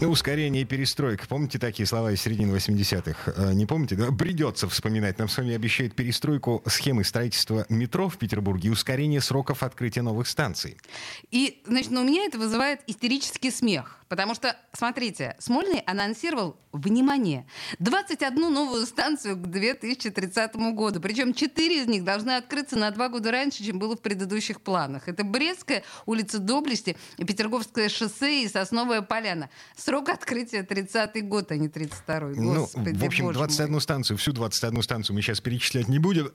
Ускорение и перестройка. Помните такие слова из середины 80-х? Э, не помните? Да? Придется вспоминать. Нам с вами обещают перестройку схемы строительства метро в Петербурге и ускорение сроков открытия новых станций. И, значит, ну, у меня это вызывает истерический смех. Потому что, смотрите, Смольный анонсировал, внимание, 21 новую станцию к 2030 году. Причем 4 из них должны открыться на 2 года раньше, чем было в предыдущих планах. Это Брестская, улица Доблести, Петерговское шоссе и Сосновая поляна. Срок открытия 30-й год, а не 32-й. Ну, в общем, 21 мой. станцию, всю 21 станцию мы сейчас перечислять не будем.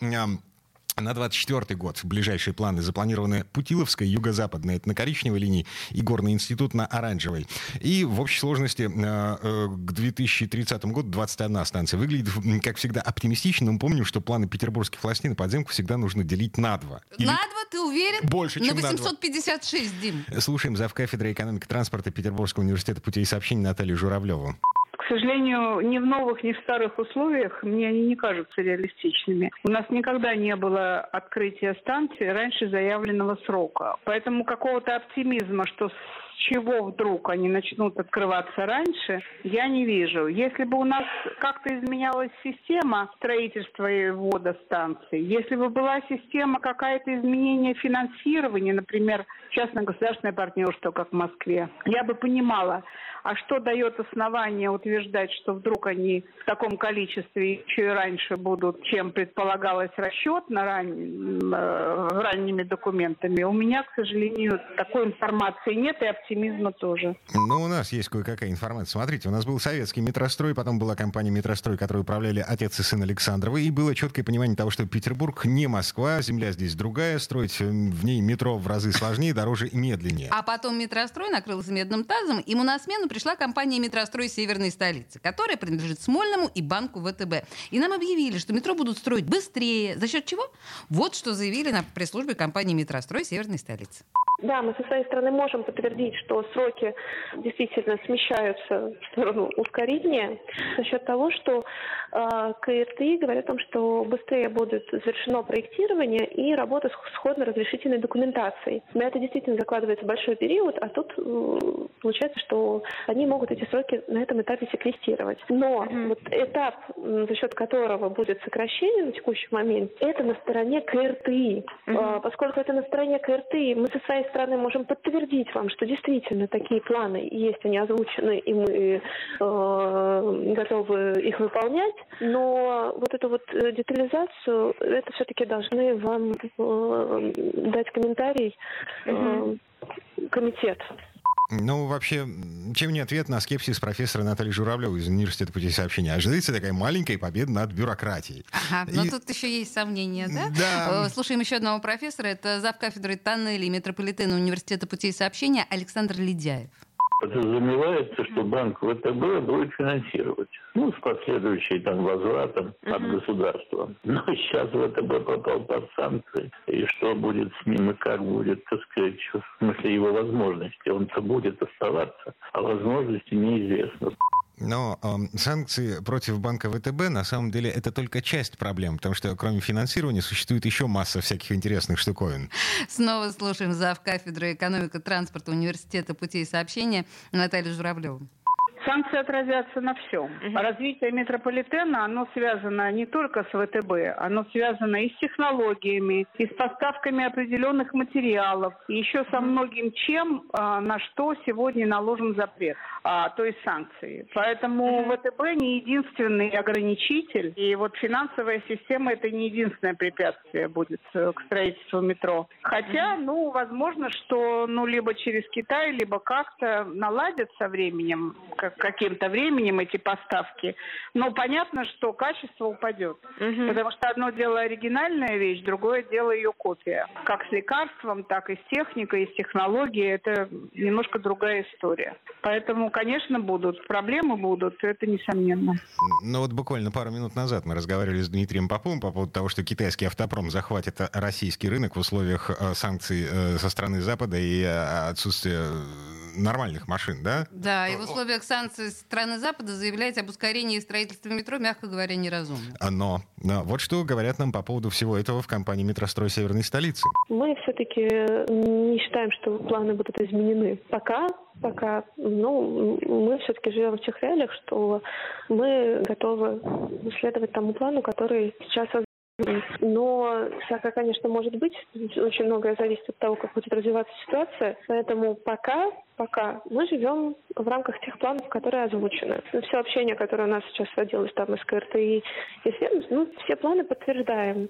На 24 год в ближайшие планы запланированы Путиловская, юго-западная, это на коричневой линии, и Горный институт на оранжевой. И в общей сложности э, э, к 2030 году 21 станция. Выглядит, как всегда, оптимистично, но мы помним, что планы петербургских властей на подземку всегда нужно делить на два. Или на два, ты уверен? Больше, чем на 856, на Дим. Слушаем завкафедры экономики транспорта Петербургского университета путей сообщений Наталью Журавлеву. К сожалению, ни в новых, ни в старых условиях мне они не кажутся реалистичными. У нас никогда не было открытия станции раньше заявленного срока. Поэтому какого-то оптимизма, что с чего вдруг они начнут открываться раньше, я не вижу. Если бы у нас как-то изменялась система строительства и ввода станций, если бы была система какая-то изменения финансирования, например, частно-государственное партнерство, как в Москве, я бы понимала, а что дает основание утверждать, что вдруг они в таком количестве еще и раньше будут, чем предполагалось расчет на ран... э, ранними документами? У меня, к сожалению, такой информации нет и оптимизма тоже. Ну, у нас есть кое-какая информация. Смотрите, у нас был советский метрострой, потом была компания метрострой, которую управляли отец и сын Александровы, и было четкое понимание того, что Петербург не Москва, земля здесь другая, строить в ней метро в разы сложнее, дороже и медленнее. А потом метрострой накрылся медным тазом, ему на смену пришла компания «Метрострой Северной столицы», которая принадлежит Смольному и банку ВТБ. И нам объявили, что метро будут строить быстрее. За счет чего? Вот что заявили на пресс-службе компании «Метрострой Северной столицы». Да, мы со своей стороны можем подтвердить, что сроки действительно смещаются в сторону ускорения за счет того, что э, КРТИ говорят о том, что быстрее будет завершено проектирование и работа с сходно-разрешительной документацией. На это действительно закладывается большой период, а тут э, получается, что они могут эти сроки на этом этапе секвестировать. Но mm-hmm. вот этап, за счет которого будет сокращение на текущий момент, это на стороне КРТИ. Mm-hmm. Э, поскольку это на стороне КРТИ, мы со своей своей стороны можем подтвердить вам, что действительно такие планы есть, они озвучены, и мы э, готовы их выполнять. Но вот эту вот э, детализацию, это все-таки должны вам э, дать комментарий э, комитет. Ну, вообще, чем не ответ на скепсис профессора Натальи Журавлевой из Университета путей сообщения? Ожидается такая маленькая победа над бюрократией. Ага, и... но тут еще есть сомнения, да? Да. Э, слушаем еще одного профессора. Это зав. кафедры тоннелей метрополитена Университета путей сообщения Александр Ледяев подразумевается, что банк ВТБ будет финансировать. Ну, с последующей там возвратом uh-huh. от государства. Но сейчас ВТБ попал под санкции. И что будет с ним и как будет, так сказать, в смысле его возможности. Он-то будет оставаться, а возможности неизвестны. Но э, санкции против банка ВТБ на самом деле это только часть проблем, потому что кроме финансирования существует еще масса всяких интересных штуковин. Снова слушаем зав. кафедры экономика транспорта Университета путей сообщения Наталью Журавлеву. Санкции отразятся на всем. Угу. Развитие метрополитена, оно связано не только с ВТБ, оно связано и с технологиями, и с поставками определенных материалов, и еще со многим чем, а, на что сегодня наложен запрет, а, то есть санкции. Поэтому угу. ВТБ не единственный ограничитель, и вот финансовая система это не единственное препятствие будет э, к строительству метро. Хотя, ну, возможно, что ну либо через Китай, либо как-то наладят со временем, как каким-то временем эти поставки, но понятно, что качество упадет. Угу. Потому что одно дело оригинальная вещь, другое дело ее копия. Как с лекарством, так и с техникой, и с технологией. Это немножко другая история. Поэтому, конечно, будут. Проблемы будут, это несомненно. Ну вот буквально пару минут назад мы разговаривали с Дмитрием Поповым по поводу того, что китайский автопром захватит российский рынок в условиях э, санкций э, со стороны Запада и э, отсутствия нормальных машин, да? Да, и в условиях санкций страны Запада заявлять об ускорении строительства метро, мягко говоря, неразумно. А, но, но вот что говорят нам по поводу всего этого в компании «Метрострой Северной столицы». Мы все-таки не считаем, что планы будут изменены. Пока пока, ну, мы все-таки живем в тех реалиях, что мы готовы следовать тому плану, который сейчас но всякое, конечно, может быть. Очень многое зависит от того, как будет развиваться ситуация. Поэтому пока, пока мы живем в рамках тех планов, которые озвучены. Все общение, которое у нас сейчас водилось там из КРТИ и Свернус, ну, все планы подтверждаем.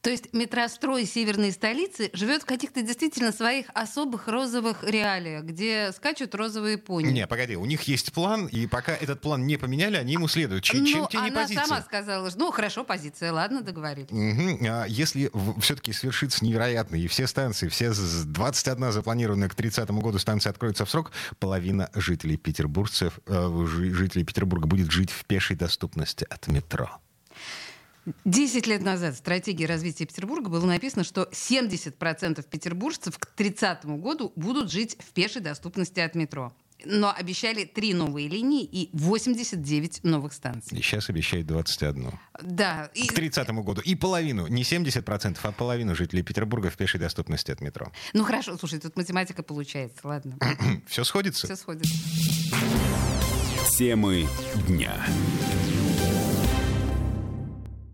То есть метрострой северной столицы живет в каких-то действительно своих особых розовых реалиях, где скачут розовые пони. Не, погоди, у них есть план, и пока этот план не поменяли, они ему следуют. Чем, ну, чем тебе не она позиция? сама сказала, что, ну, хорошо, позиция, ладно, договорились. Мгм. А если все-таки свершится невероятно, и все станции, все з- 21 запланированная к 30 году станции откроются в срок, половина жителей петербургцев, э, жи- жителей Петербурга будет жить в пешей доступности от метро. Десять лет назад в стратегии развития Петербурга было написано, что 70% петербуржцев к 30 году будут жить в пешей доступности от метро. Но обещали три новые линии и 89 новых станций. И сейчас обещают 21. Да, и, К 30 году. И половину, не 70%, а половину жителей Петербурга в пешей доступности от метро. ну хорошо, слушай, тут математика получается, ладно, Все сходится? все сходится. Темы дня.